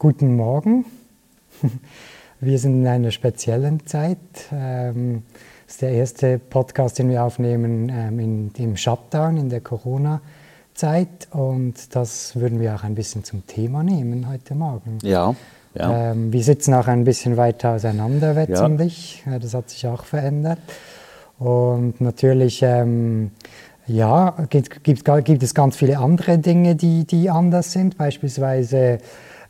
Guten Morgen. Wir sind in einer speziellen Zeit. Ähm, das ist der erste Podcast, den wir aufnehmen ähm, in, im Shutdown, in der Corona-Zeit. Und das würden wir auch ein bisschen zum Thema nehmen heute Morgen. Ja. ja. Ähm, wir sitzen auch ein bisschen weiter auseinander, wechselnd. Ja. Das hat sich auch verändert. Und natürlich ja, gibt, gibt, gibt, es ganz viele andere Dinge, die, die anders sind. Beispielsweise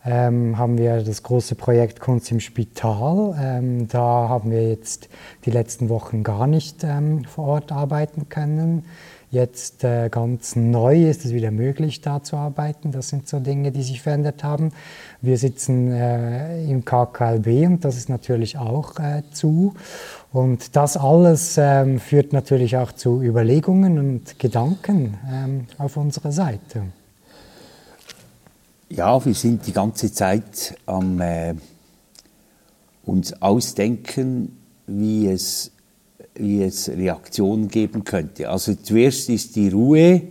ähm, haben wir das große Projekt Kunst im Spital. Ähm, da haben wir jetzt die letzten Wochen gar nicht ähm, vor Ort arbeiten können. Jetzt äh, ganz neu ist es wieder möglich, da zu arbeiten. Das sind so Dinge, die sich verändert haben. Wir sitzen äh, im KKLB und das ist natürlich auch äh, zu. Und das alles ähm, führt natürlich auch zu Überlegungen und Gedanken ähm, auf unserer Seite. Ja, wir sind die ganze Zeit am äh, uns ausdenken, wie es, wie es Reaktionen geben könnte. Also zuerst ist die Ruhe,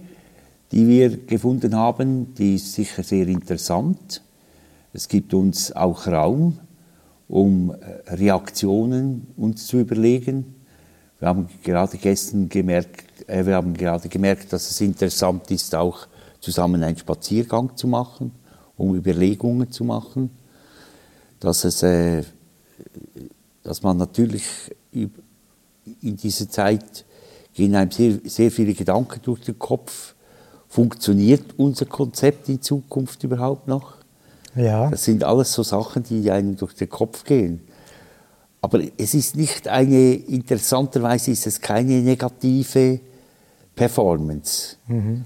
die wir gefunden haben, die ist sicher sehr interessant. Es gibt uns auch Raum, um äh, Reaktionen uns zu überlegen. Wir haben gerade gestern gemerkt, äh, wir haben gerade gemerkt, dass es interessant ist, auch zusammen einen Spaziergang zu machen um Überlegungen zu machen, dass, es, äh, dass man natürlich in dieser Zeit gehen einem sehr, sehr viele Gedanken durch den Kopf. Funktioniert unser Konzept in Zukunft überhaupt noch? Ja. Das sind alles so Sachen, die einem durch den Kopf gehen. Aber es ist nicht eine, interessanterweise ist es keine negative Performance. Mhm.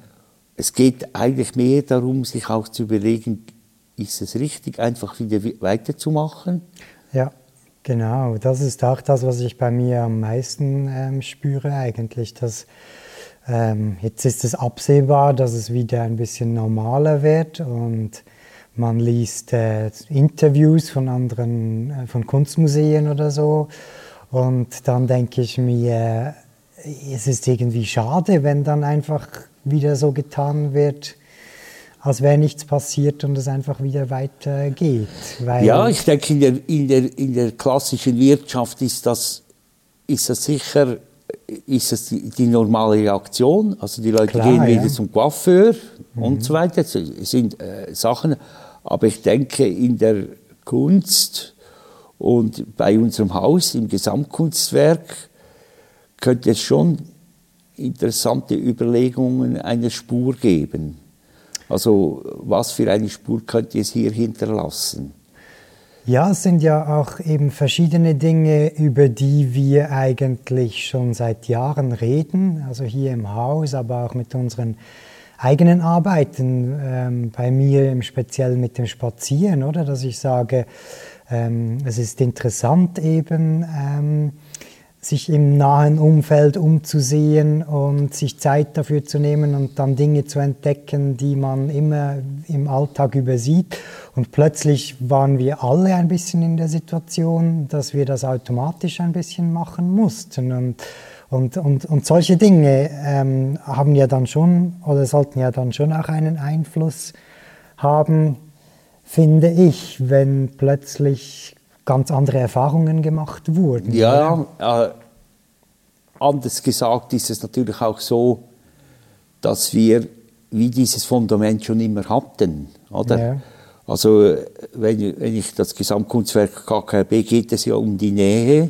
Es geht eigentlich mehr darum, sich auch zu überlegen, ist es richtig, einfach wieder weiterzumachen? Ja, genau. Das ist auch das, was ich bei mir am meisten ähm, spüre eigentlich, dass ähm, jetzt ist es absehbar, dass es wieder ein bisschen normaler wird und man liest äh, Interviews von anderen, äh, von Kunstmuseen oder so und dann denke ich mir, es ist irgendwie schade, wenn dann einfach wieder so getan wird, als wäre nichts passiert und es einfach wieder weitergeht. ja, ich denke, in der, in, der, in der klassischen Wirtschaft ist das, ist das sicher ist das die, die normale Reaktion. Also die Leute Klar, gehen wieder ja. zum Coiffeur mhm. und so weiter. Das sind äh, Sachen. Aber ich denke, in der Kunst und bei unserem Haus, im Gesamtkunstwerk, könnte es schon interessante Überlegungen einer Spur geben. Also was für eine Spur könnte es hier hinterlassen? Ja, es sind ja auch eben verschiedene Dinge, über die wir eigentlich schon seit Jahren reden, also hier im Haus, aber auch mit unseren eigenen Arbeiten, ähm, bei mir im Speziellen mit dem Spazieren, oder? Dass ich sage, ähm, es ist interessant eben, ähm, sich im nahen Umfeld umzusehen und sich Zeit dafür zu nehmen und dann Dinge zu entdecken, die man immer im Alltag übersieht. Und plötzlich waren wir alle ein bisschen in der Situation, dass wir das automatisch ein bisschen machen mussten. Und, und, und, und solche Dinge ähm, haben ja dann schon oder sollten ja dann schon auch einen Einfluss haben, finde ich, wenn plötzlich ganz andere Erfahrungen gemacht wurden. Ja, äh, anders gesagt ist es natürlich auch so, dass wir wie dieses Fundament schon immer hatten, oder? Ja. Also wenn, wenn ich das Gesamtkunstwerk KKB geht es ja um die Nähe.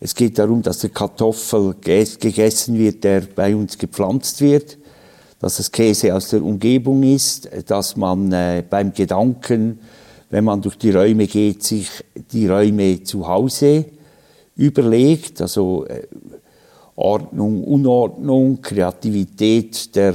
Es geht darum, dass der Kartoffel gegessen wird, der bei uns gepflanzt wird, dass das Käse aus der Umgebung ist, dass man äh, beim Gedanken wenn man durch die Räume geht, sich die Räume zu Hause überlegt, also äh, Ordnung, Unordnung, Kreativität der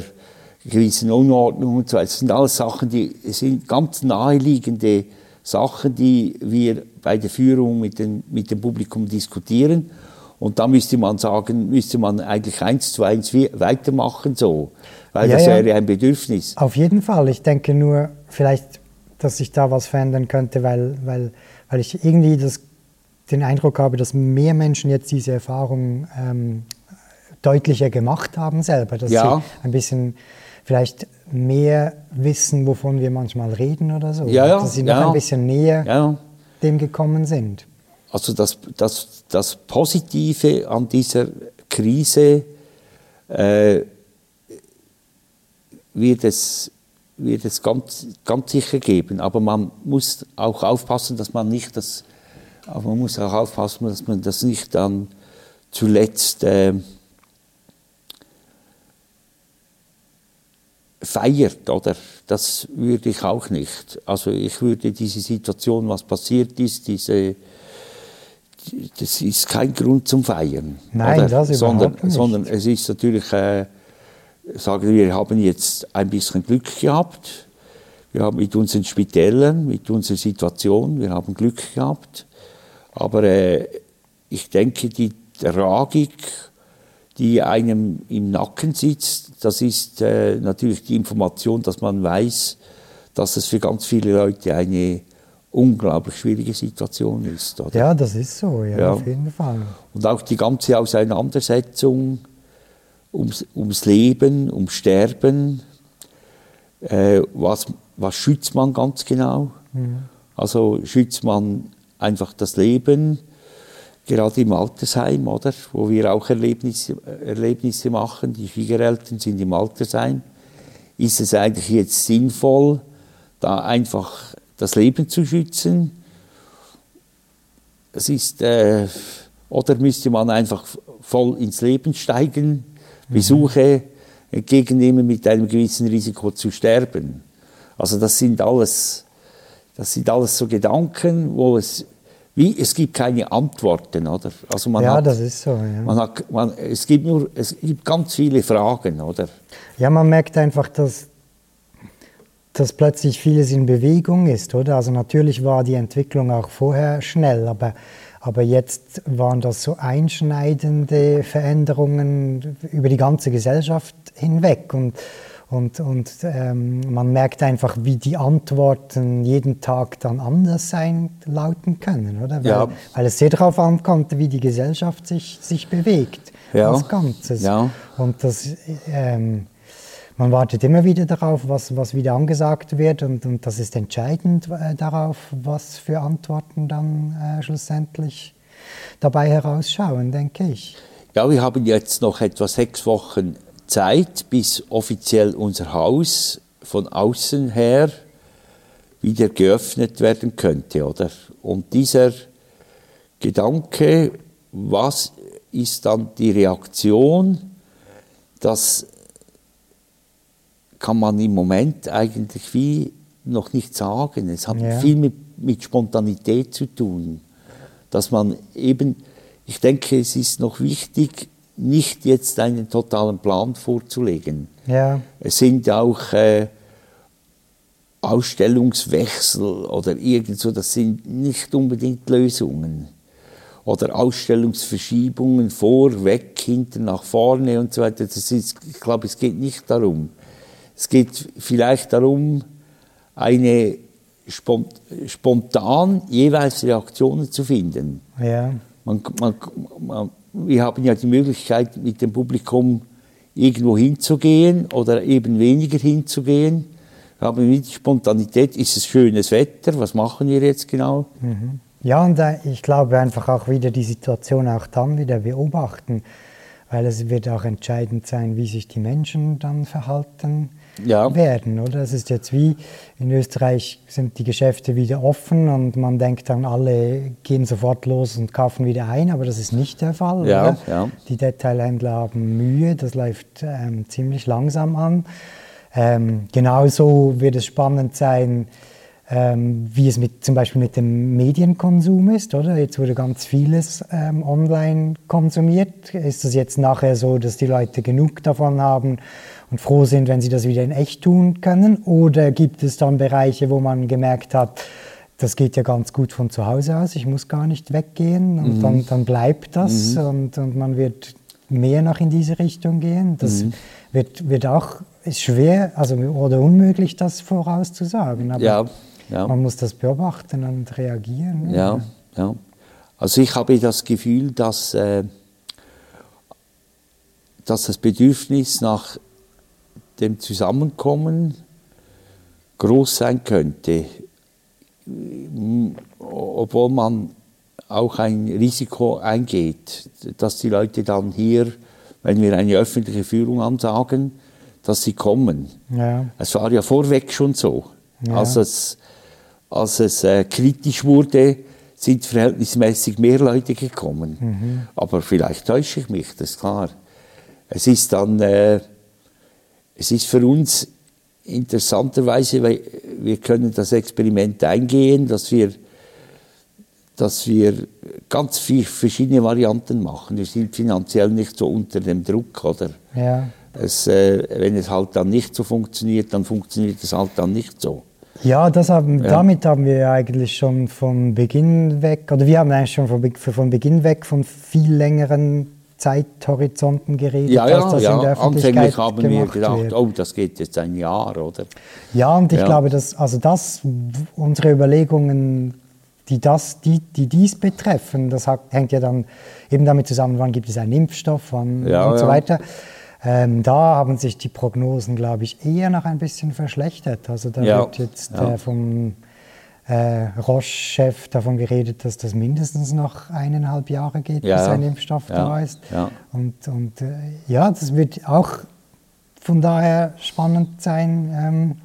gewissen Unordnung und so weiter. Das sind alles Sachen, die sind ganz naheliegende Sachen, die wir bei der Führung mit, den, mit dem Publikum diskutieren. Und da müsste man sagen, müsste man eigentlich eins zu eins weitermachen so, weil ja, das wäre ein Bedürfnis. Auf jeden Fall. Ich denke nur, vielleicht dass sich da was verändern könnte, weil, weil, weil ich irgendwie das, den Eindruck habe, dass mehr Menschen jetzt diese Erfahrung ähm, deutlicher gemacht haben selber, dass ja. sie ein bisschen vielleicht mehr wissen, wovon wir manchmal reden oder so. Ja, Dass sie noch ja. ein bisschen näher dem gekommen sind. Also das, das, das Positive an dieser Krise äh, wird es, wird es ganz, ganz sicher geben. Aber man muss auch aufpassen, dass man nicht das, aber man muss auch aufpassen, dass man das nicht dann zuletzt äh, feiert, oder? Das würde ich auch nicht. Also ich würde diese Situation, was passiert ist, diese das ist kein Grund zum Feiern. Nein, oder? das überhaupt sondern, nicht. Sondern es ist natürlich, äh, sagen wir, haben jetzt ein bisschen Glück gehabt. Wir haben mit unseren Spitälern, mit unserer Situation, wir haben Glück gehabt. Aber äh, ich denke, die Tragik, die einem im Nacken sitzt, das ist äh, natürlich die Information, dass man weiß, dass es für ganz viele Leute eine unglaublich schwierige Situation ist. Oder? Ja, das ist so, ja, Ja. auf jeden Fall. Und auch die ganze Auseinandersetzung ums, ums Leben, ums Sterben, äh, was, was schützt man ganz genau? Also schützt man einfach das Leben, gerade im Altersheim, oder? Wo wir auch Erlebnisse, Erlebnisse machen. Die Schwiegereltern sind im Altersheim. Ist es eigentlich jetzt sinnvoll, da einfach das Leben zu schützen? Es ist, äh, oder müsste man einfach voll ins Leben steigen, Besuche entgegennehmen mit einem gewissen Risiko zu sterben? Also das sind alles, das sind alles so Gedanken, wo es, wie, es gibt keine Antworten, oder? Also man ja, hat, das ist so, ja. man hat, man, es gibt nur, es gibt ganz viele Fragen, oder? Ja, man merkt einfach, dass, dass plötzlich vieles in Bewegung ist, oder? Also natürlich war die Entwicklung auch vorher schnell, aber, aber jetzt waren das so einschneidende Veränderungen über die ganze Gesellschaft hinweg. Und, und, und ähm, man merkt einfach, wie die Antworten jeden Tag dann anders sein, lauten können, oder? Weil, Ja. weil es sehr darauf ankommt, wie die Gesellschaft sich, sich bewegt Ja. als Ganzes. Ja. Und das, ähm, man wartet immer wieder darauf, was, was wieder angesagt wird und, und das ist entscheidend äh, darauf, was für Antworten dann äh, schlussendlich dabei herausschauen, denke ich. Ja, wir haben jetzt noch etwa sechs Wochen Zeit, bis offiziell unser Haus von außen her wieder geöffnet werden könnte, oder? Und dieser Gedanke, was ist dann die Reaktion, das kann man im Moment eigentlich wie noch nicht sagen. Es hat Ja. viel mit, mit Spontanität zu tun, dass man eben, ich denke, es ist noch wichtig, nicht jetzt einen totalen Plan vorzulegen. Ja, Es sind auch äh, Ausstellungswechsel oder irgend so, das sind nicht unbedingt Lösungen. Oder Ausstellungsverschiebungen vor, weg, hinten, nach vorne und so weiter. Das ist, ich glaube, es geht nicht darum. Es geht vielleicht darum, eine spont spontan jeweils Reaktionen zu finden. ja, Man, man, man, wir haben ja die Möglichkeit, mit dem Publikum irgendwo hinzugehen oder eben weniger hinzugehen. Wir haben die Spontanität, ist es schönes Wetter, was machen wir jetzt genau? ja und äh, ich glaube einfach auch wieder die Situation auch dann wieder beobachten, weil es wird auch entscheidend sein, wie sich die Menschen dann verhalten Ja. werden, oder? Es ist jetzt wie in Österreich sind die Geschäfte wieder offen und man denkt dann, alle gehen sofort los und kaufen wieder ein, aber das ist nicht der Fall. Ja, ja. Die Detailhändler haben Mühe, das läuft ähm, ziemlich langsam an. Ähm, genauso wird es spannend sein, ähm, wie es mit, zum Beispiel mit dem Medienkonsum ist, oder? Jetzt wurde ganz vieles ähm, online konsumiert. Ist es jetzt nachher so, dass die Leute genug davon haben und froh sind, wenn sie das wieder in echt tun können? Oder gibt es dann Bereiche, wo man gemerkt hat, das geht ja ganz gut von zu Hause aus, ich muss gar nicht weggehen und dann, dann bleibt das und, und man wird mehr noch in diese Richtung gehen. Das wird, wird auch, ist schwer also, oder unmöglich, das vorauszusagen. Aber Ja, ja. man muss das beobachten und reagieren. Ja, ja. Also ich habe das Gefühl, dass, äh, dass das Bedürfnis nach dem Zusammenkommen groß sein könnte, obwohl man auch ein Risiko eingeht, dass die Leute dann hier, wenn wir eine öffentliche Führung ansagen, dass sie kommen. Ja. Es war ja vorweg schon so. Ja. Als es, als es äh, kritisch wurde, sind verhältnismäßig mehr Leute gekommen. Mhm. Aber vielleicht täusche ich mich, das ist klar. Es ist dann, äh, es ist für uns interessanterweise, weil wir können das Experiment eingehen, dass wir, dass wir ganz viele verschiedene Varianten machen. Wir sind finanziell nicht so unter dem Druck, oder? Ja. Es, äh, wenn es halt dann nicht so funktioniert, dann funktioniert es halt dann nicht so. Ja, das haben, ja. damit haben wir eigentlich schon von Beginn weg, oder wir haben eigentlich schon von, von Beginn weg von viel längeren Zeithorizonten geredet, ja, ja, das ja. in der Öffentlichkeit Anfänglich haben wir gedacht, wird. oh, das geht jetzt ein Jahr, oder? Ja, und ich ja. glaube, dass also das, unsere Überlegungen, die, das, die, die dies betreffen, das hängt ja dann eben damit zusammen, wann gibt es einen Impfstoff wann, ja, und so weiter. Ähm, da haben sich die Prognosen, glaube ich, eher noch ein bisschen verschlechtert. Also da wird jetzt äh, vom äh, Roche-Chef davon geredet, dass das mindestens noch eineinhalb Jahre geht, ja, bis ein Impfstoff ja, da ist. Ja. Und, und äh, ja, das wird auch von daher spannend sein. Ähm,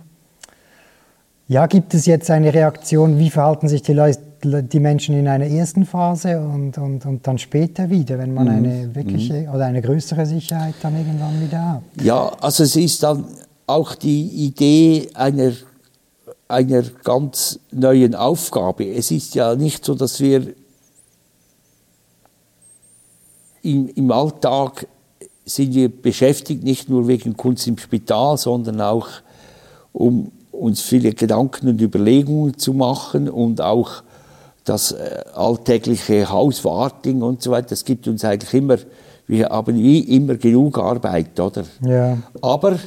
ja, gibt es jetzt eine Reaktion, wie verhalten sich die, Leute, die Menschen in einer ersten Phase und, und, und dann später wieder, wenn man mhm. eine wirkliche mhm. oder eine größere Sicherheit dann irgendwann wieder hat? Ja, also es ist dann auch die Idee einer einer ganz neuen Aufgabe. Es ist ja nicht so, dass wir im, im Alltag sind wir beschäftigt, nicht nur wegen Kunst im Spital, sondern auch um uns viele Gedanken und Überlegungen zu machen und auch das äh, alltägliche Hauswarting und so weiter. Das gibt uns eigentlich immer, wir haben wie immer genug Arbeit, oder? Ja. Aber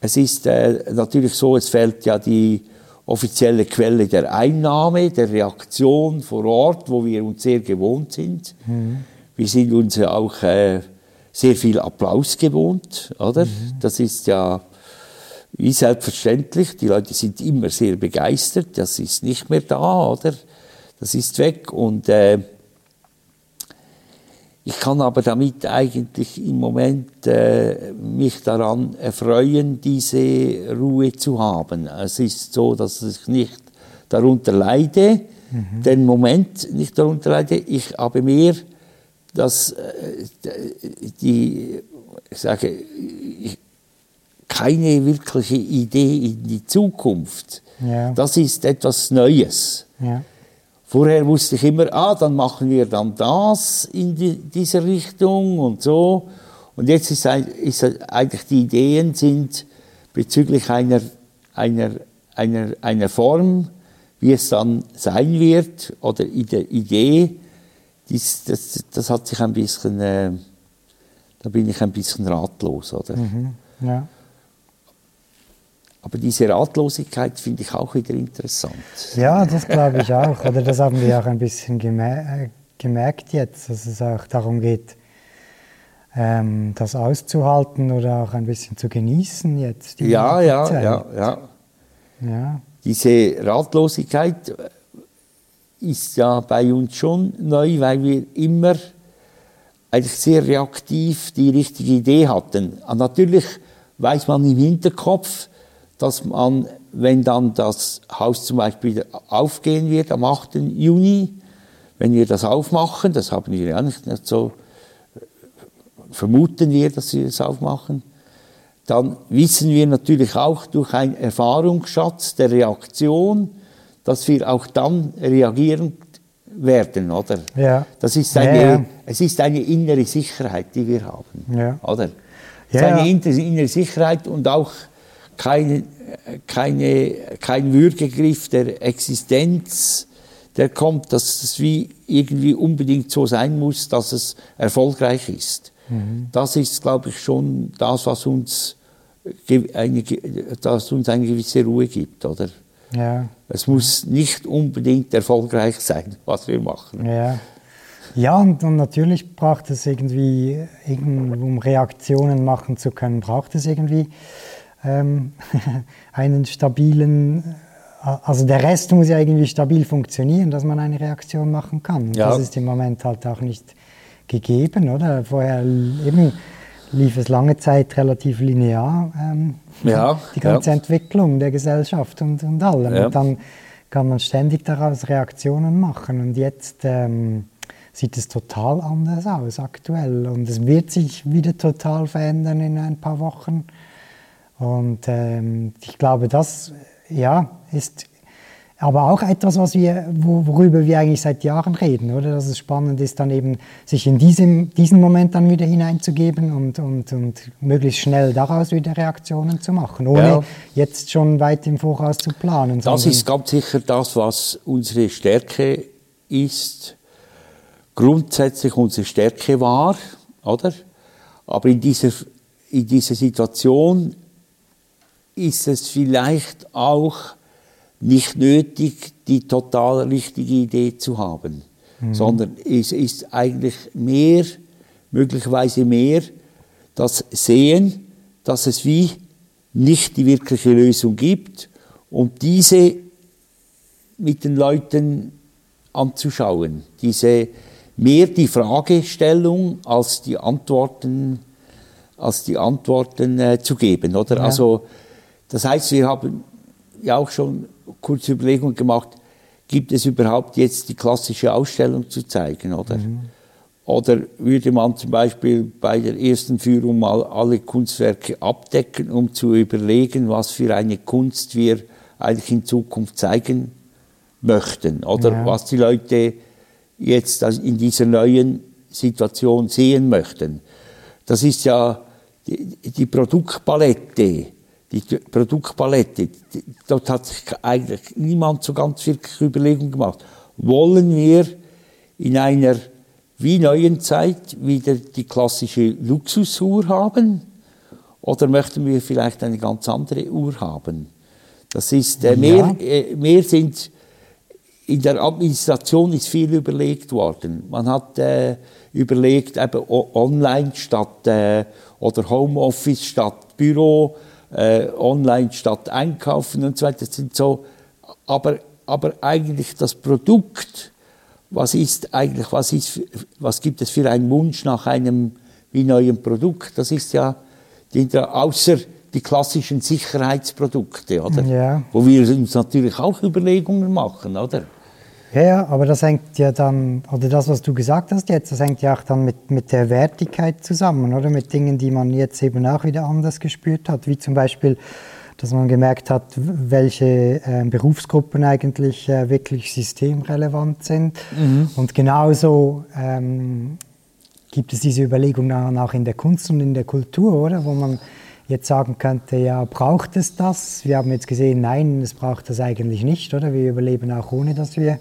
es ist äh, natürlich so, es fällt ja die offizielle Quelle der Einnahme, der Reaktion vor Ort, wo wir uns sehr gewohnt sind. Mhm. Wir sind uns ja auch äh, sehr viel Applaus gewohnt, oder? Mhm. Das ist ja wie selbstverständlich. Die Leute sind immer sehr begeistert. Das ist nicht mehr da, oder? Das ist weg und äh, ich kann aber damit eigentlich im Moment äh, mich daran erfreuen, diese Ruhe zu haben. Es ist so, dass ich nicht darunter leide, mhm. den Moment nicht darunter leide. Ich habe mehr dass äh, die, ich sage, ich, keine wirkliche Idee in die Zukunft. Ja. Das ist etwas Neues. Ja. Vorher wusste ich immer, ah, dann machen wir dann das in die, dieser Richtung und so. Und jetzt ist, ist eigentlich die Ideen sind bezüglich einer, einer, einer, einer Form, wie es dann sein wird, oder in der Idee, das, das, das hat sich ein bisschen, äh, da bin ich ein bisschen ratlos, oder? Mhm, ja. Aber diese Ratlosigkeit finde ich auch wieder interessant. Ja, das glaube ich auch. Oder das haben wir auch ein bisschen gemer gemerkt jetzt, dass es auch darum geht, ähm, das auszuhalten oder auch ein bisschen zu genießen jetzt. ja, ja, ja, ja, ja. Diese Ratlosigkeit ist ja bei uns schon neu, weil wir immer eigentlich sehr reaktiv die richtige Idee hatten. Natürlich weiß man im Hinterkopf, dass man, wenn dann das Haus zum Beispiel aufgehen wird am 8. Juni, wenn wir das aufmachen, das haben wir ja nicht, so, vermuten wir, dass wir das aufmachen, dann wissen wir natürlich auch durch einen Erfahrungsschatz der Reaktion, dass wir auch dann reagieren werden, oder? Ja. Das ist eine, ja, ja. Es ist eine innere Sicherheit, die wir haben, ja. oder? Es ist eine innere Sicherheit und auch keine, keine, kein Würgegriff der Existenz, der kommt, dass es wie irgendwie unbedingt so sein muss, dass es erfolgreich ist. Mhm. Das ist, glaube ich, schon das, was uns eine, das uns eine gewisse Ruhe gibt, oder? Ja. Es muss nicht unbedingt erfolgreich sein, was wir machen. Ja, ja und, und natürlich braucht es irgendwie, um Reaktionen machen zu können, braucht es irgendwie ähm, einen stabilen, äh, also der Rest muss ja irgendwie stabil funktionieren, dass man eine Reaktion machen kann. Ja. Das ist im Moment halt auch nicht gegeben, oder? Vorher eben lief es lange Zeit relativ linear, ähm, ja, die ganze ja. Entwicklung der Gesellschaft und, und allem. Ja. Und dann kann man ständig daraus Reaktionen machen. Und jetzt ähm, sieht es total anders aus aktuell. Und es wird sich wieder total verändern in ein paar Wochen. Und ähm, ich glaube, das ja, ist aber auch etwas, was wir, worüber wir eigentlich seit Jahren reden, oder? Dass es spannend ist, dann eben sich in diesem, diesen Moment dann wieder hineinzugeben und, und, und möglichst schnell daraus wieder Reaktionen zu machen, ohne ja. jetzt schon weit im Voraus zu planen. Das ist ganz sicher das, was unsere Stärke ist, grundsätzlich unsere Stärke war, oder? Aber in dieser, in dieser Situation ist es vielleicht auch nicht nötig, die total richtige Idee zu haben, mhm. sondern es ist eigentlich mehr, möglicherweise mehr, das Sehen, dass es wie nicht die wirkliche Lösung gibt und diese mit den Leuten anzuschauen. Diese, mehr die Fragestellung als die Antworten, als die Antworten äh, zu geben, oder? Ja. Also, das heißt, wir haben ja auch schon kurze Überlegung gemacht, gibt es überhaupt jetzt die klassische Ausstellung zu zeigen, oder? Mhm. Oder würde man zum Beispiel bei der ersten Führung mal alle Kunstwerke abdecken, um zu überlegen, was für eine Kunst wir eigentlich in Zukunft zeigen möchten? Oder ja. was die Leute jetzt in dieser neuen Situation sehen möchten? Das ist ja die, die Produktpalette die Produktpalette, dort hat sich eigentlich niemand so ganz wirklich Überlegungen gemacht. Wollen wir in einer wie neuen Zeit wieder die klassische Luxusuhr haben? Oder möchten wir vielleicht eine ganz andere Uhr haben? Das ist, äh, mehr, äh, mehr sind, in der Administration ist viel überlegt worden. Man hat äh, überlegt, eben online statt, äh, oder Homeoffice statt Büro, äh, online statt einkaufen und so weiter. Das sind so, aber, aber eigentlich das Produkt, was ist eigentlich, was, ist, was gibt es für einen Wunsch nach einem wie neuen Produkt? Das ist ja die, außer die klassischen Sicherheitsprodukte, oder? Ja. Wo wir uns natürlich auch Überlegungen machen, oder? Ja, ja, aber das hängt ja dann, oder das, was du gesagt hast jetzt, das hängt ja auch dann mit, mit der Wertigkeit zusammen, oder? Mit Dingen, die man jetzt eben auch wieder anders gespürt hat, wie zum Beispiel, dass man gemerkt hat, welche äh, Berufsgruppen eigentlich äh, wirklich systemrelevant sind. Mhm. Und genauso ähm, gibt es diese Überlegung auch in der Kunst und in der Kultur, oder? Wo man jetzt sagen könnte, ja, braucht es das? Wir haben jetzt gesehen, nein, es braucht das eigentlich nicht, oder? Wir überleben auch ohne, dass wir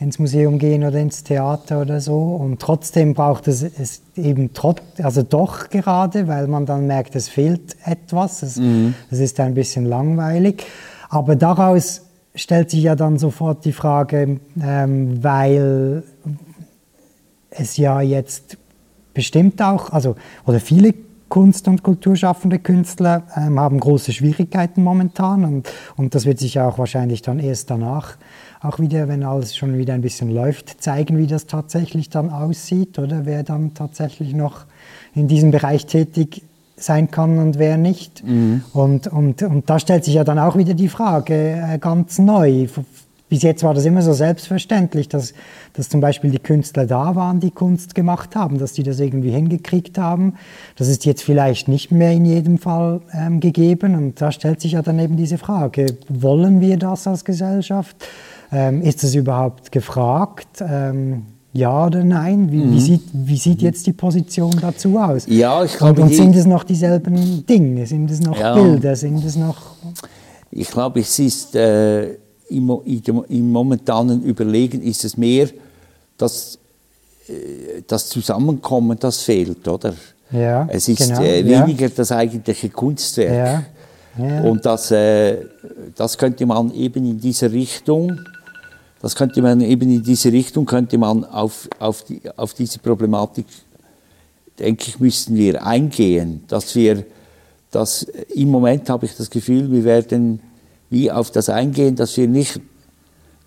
ins Museum gehen oder ins Theater oder so. Und trotzdem braucht es, es eben trotz, also doch gerade, weil man dann merkt, es fehlt etwas, es, mhm. es ist ein bisschen langweilig. Aber daraus stellt sich ja dann sofort die Frage, ähm, weil es ja jetzt bestimmt auch, also, oder viele Kunst- und kulturschaffende Künstler ähm, haben große Schwierigkeiten momentan und, und das wird sich auch wahrscheinlich dann erst danach auch wieder, wenn alles schon wieder ein bisschen läuft, zeigen, wie das tatsächlich dann aussieht oder wer dann tatsächlich noch in diesem Bereich tätig sein kann und wer nicht. Mhm. Und, und, und da stellt sich ja dann auch wieder die Frage äh, ganz neu, bis jetzt war das immer so selbstverständlich, dass, dass zum Beispiel die Künstler da waren, die Kunst gemacht haben, dass die das irgendwie hingekriegt haben. Das ist jetzt vielleicht nicht mehr in jedem Fall ähm, gegeben. Und da stellt sich ja dann eben diese Frage, wollen wir das als Gesellschaft? Ähm, ist es überhaupt gefragt? Ähm, ja oder nein? Wie, mhm. wie, sieht, wie sieht jetzt die Position dazu aus? Ja, ich glaube, und, und sind es noch dieselben Dinge? Sind es noch ja. Bilder? Sind es noch... Ich glaube, es ist... Äh im, im momentanen Überlegen ist es mehr das, äh, das Zusammenkommen, das fehlt, oder? Ja, es ist genau, äh, weniger ja. das eigentliche Kunstwerk. Ja, ja. Und das, äh, das könnte man eben in dieser Richtung, das könnte man eben in diese Richtung, könnte man auf, auf, die, auf diese Problematik, denke ich, müssten wir eingehen, dass wir, dass im Moment habe ich das Gefühl, wir werden wie auf das eingehen, dass wir nicht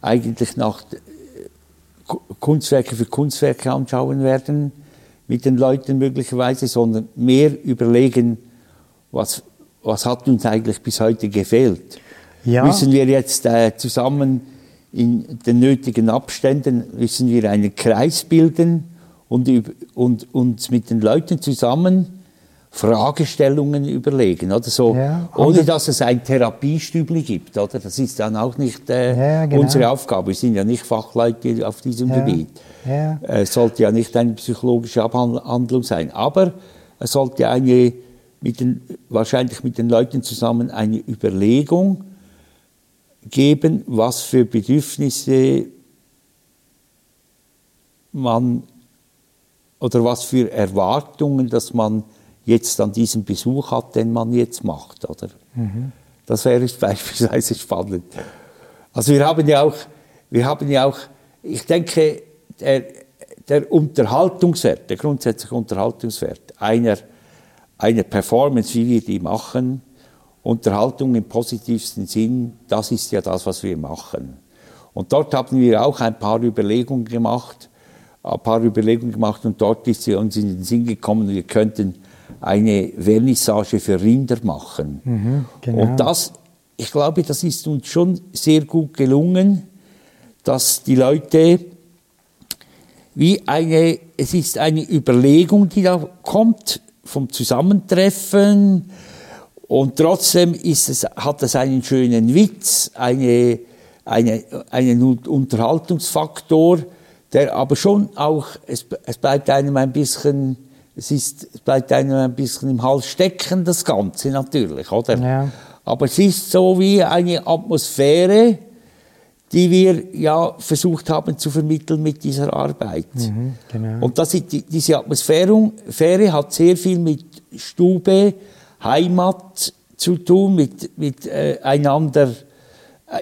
eigentlich nach Kunstwerke für Kunstwerke anschauen werden mit den Leuten möglicherweise, sondern mehr überlegen, was, was hat uns eigentlich bis heute gefehlt. Ja. Müssen wir jetzt äh, zusammen in den nötigen Abständen, müssen wir einen Kreis bilden und, und uns mit den Leuten zusammen Fragestellungen überlegen, oder so, ja, ohne dass es ein Therapiestübli gibt, oder? Das ist dann auch nicht äh, ja, genau. unsere Aufgabe. Wir sind ja nicht Fachleute auf diesem ja, Gebiet. Ja. Es äh, sollte ja nicht eine psychologische Abhandlung sein, aber es sollte eine mit den, wahrscheinlich mit den Leuten zusammen eine Überlegung geben, was für Bedürfnisse man oder was für Erwartungen, dass man jetzt an diesem Besuch hat, den man jetzt macht. Oder? Mhm. Das wäre beispielsweise spannend. Also wir haben ja auch, wir haben ja auch ich denke, der, der Unterhaltungswert, der grundsätzliche Unterhaltungswert einer, einer Performance, wie wir die machen, Unterhaltung im positivsten Sinn, das ist ja das, was wir machen. Und dort haben wir auch ein paar Überlegungen gemacht, ein paar Überlegungen gemacht und dort ist uns in den Sinn gekommen, wir könnten eine Vernissage für Rinder machen. Mhm, genau. Und das, ich glaube, das ist uns schon sehr gut gelungen, dass die Leute wie eine, es ist eine Überlegung, die da kommt vom Zusammentreffen und trotzdem ist es, hat es einen schönen Witz, eine, eine, einen Unterhaltungsfaktor, der aber schon auch, es, es bleibt einem ein bisschen es, ist, bleibt einem ein bisschen im Hals stecken, das Ganze natürlich, oder? Ja. Aber es ist so wie eine Atmosphäre, die wir ja versucht haben zu vermitteln mit dieser Arbeit. Mhm, genau. Und das diese Atmosphäre hat sehr viel mit Stube, Heimat zu tun, mit, mit äh, einander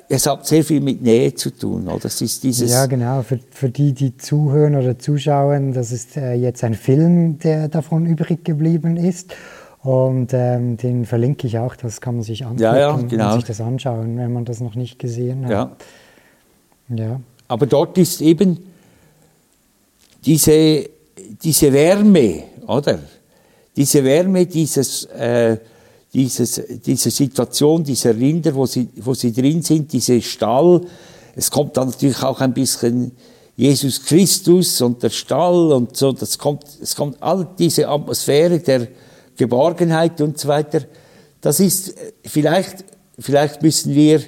es hat sehr viel mit Nähe zu tun. Oder? Das ist dieses ja, genau. Für, für die, die zuhören oder zuschauen, das ist äh, jetzt ein Film, der davon übrig geblieben ist. Und ähm, den verlinke ich auch, das kann man sich anschauen ja, ja, genau. und sich das anschauen, wenn man das noch nicht gesehen hat. Ja. ja. Aber dort ist eben diese, diese Wärme, oder? Diese Wärme dieses äh, dieses, diese Situation dieser Rinder, wo sie, wo sie drin sind, diese Stall. Es kommt dann natürlich auch ein bisschen Jesus Christus und der Stall und so. Das kommt, es kommt all diese Atmosphäre der Geborgenheit und so weiter. Das ist vielleicht, vielleicht müssen wir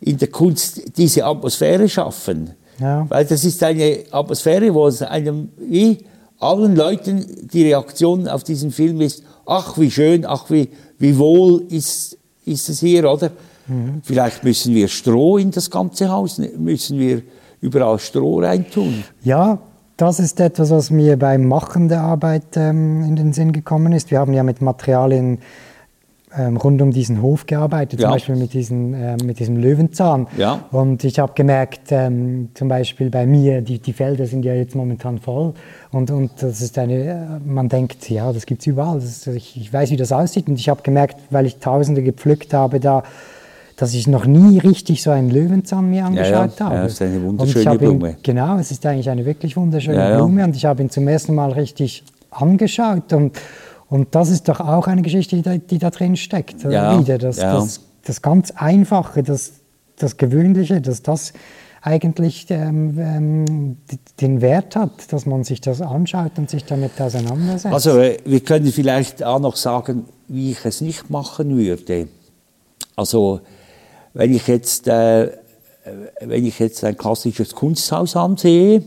in der Kunst diese Atmosphäre schaffen. Ja. Weil das ist eine Atmosphäre, wo es einem, wie allen Leuten die Reaktion auf diesen Film ist, ach wie schön, ach wie, wie wohl ist, ist es hier, oder? Mhm. Vielleicht müssen wir Stroh in das ganze Haus, müssen wir überall Stroh reintun. Ja, das ist etwas, was mir beim Machen der Arbeit ähm, in den Sinn gekommen ist. Wir haben ja mit Materialien ähm, rund um diesen Hof gearbeitet, ja. zum Beispiel mit, diesen, äh, mit diesem Löwenzahn. Ja. Und ich habe gemerkt, ähm, zum Beispiel bei mir, die, die Felder sind ja jetzt momentan voll und, und das ist eine, man denkt, ja, das gibt es überall, das ist, ich, ich, weiß, wie das aussieht und ich habe gemerkt, weil ich Tausende gepflückt habe, da dass ich noch nie richtig so einen Löwenzahn mir angeschaut ja, ja. habe. Ja, das ist eine wunderschöne Blume. Ihn, genau, es ist eigentlich eine wirklich wunderschöne ja, Blume und ich habe ihn zum ersten Mal richtig angeschaut und und das ist doch auch eine Geschichte, die da, die da drin steckt. Ja, wieder. Das, ja. das, das, ganz Einfache, das, das Gewöhnliche, dass das eigentlich ähm, ähm, den Wert hat, dass man sich das anschaut und sich damit auseinandersetzt. Also äh, wir können vielleicht auch noch sagen, wie ich es nicht machen würde. Also wenn ich jetzt, äh, wenn ich jetzt ein klassisches Kunsthaus ansehe,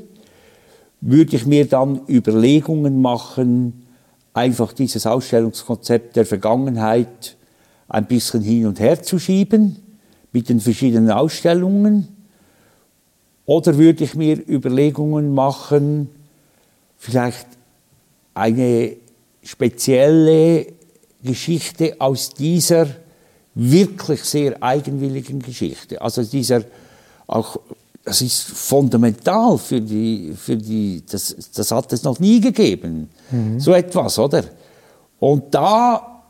würde ich mir dann Überlegungen machen, einfach dieses Ausstellungskonzept der Vergangenheit ein bisschen hin und her zu schieben mit den verschiedenen Ausstellungen? Oder würde ich mir Überlegungen machen, vielleicht eine spezielle Geschichte aus dieser wirklich sehr eigenwilligen Geschichte, also dieser auch das ist fundamental für die, für die das, das hat es noch nie gegeben. Mhm. So etwas, oder? Und da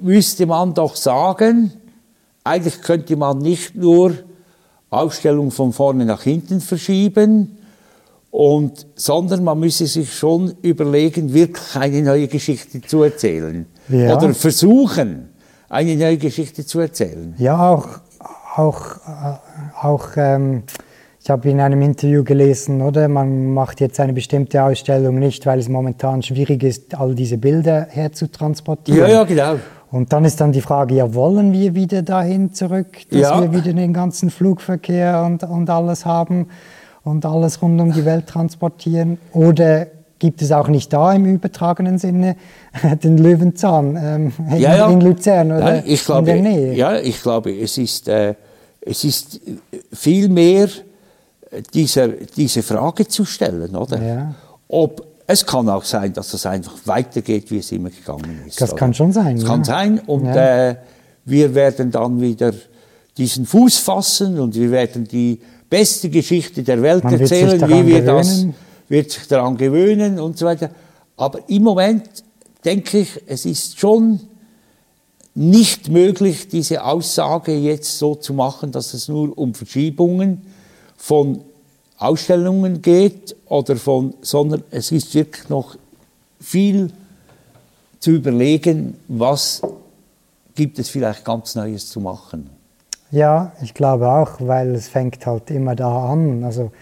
müsste man doch sagen, eigentlich könnte man nicht nur Ausstellung von vorne nach hinten verschieben, und, sondern man müsse sich schon überlegen, wirklich eine neue Geschichte zu erzählen. Ja. Oder versuchen, eine neue Geschichte zu erzählen. Ja, auch, auch, äh, auch ähm, ich habe in einem Interview gelesen, oder? Man macht jetzt eine bestimmte Ausstellung nicht, weil es momentan schwierig ist, all diese Bilder herzutransportieren. Ja, ja, genau. Und dann ist dann die Frage, ja, wollen wir wieder dahin zurück, dass ja. wir wieder den ganzen Flugverkehr und, und alles haben? und alles rund um die Welt transportieren? Oder gibt es auch nicht da im übertragenen Sinne den Löwenzahn ähm, ja, ja. in Luzern oder Nein, glaube, in der Nähe? Ja, ich glaube, es ist, äh, es ist viel mehr dieser, diese Frage zu stellen, oder? Ja. Ob es kann auch sein, dass es einfach weitergeht, wie es immer gegangen ist. Das oder? kann schon sein. Es kann sein und äh, wir werden dann wieder diesen Fuß fassen und wir werden die beste Geschichte der Welt Man erzählen, wie wir gewöhnen. das, wird sich daran gewöhnen und so weiter. Aber im Moment denke ich, es ist schon nicht möglich, diese Aussage jetzt so zu machen, dass es nur um Verschiebungen von Ausstellungen geht oder von, sondern es ist wirklich noch viel zu überlegen, was gibt es vielleicht ganz Neues zu machen. Ja, ich glaube auch, weil es fängt halt immer da an. Also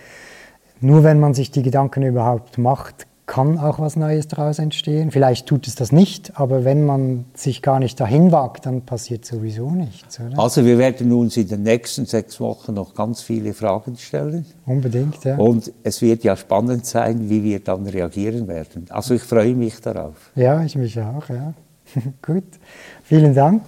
nur wenn man sich die Gedanken überhaupt macht, kann auch was Neues daraus entstehen. Vielleicht tut es das nicht, aber wenn man sich gar nicht dahin wagt, dann passiert sowieso nichts. Oder? Also wir werden uns in den nächsten sechs Wochen noch ganz viele Fragen stellen. Unbedingt, ja. Und es wird ja spannend sein, wie wir dann reagieren werden. Also ich freue mich darauf. Ja, ich mich auch, ja. Gut, vielen Dank.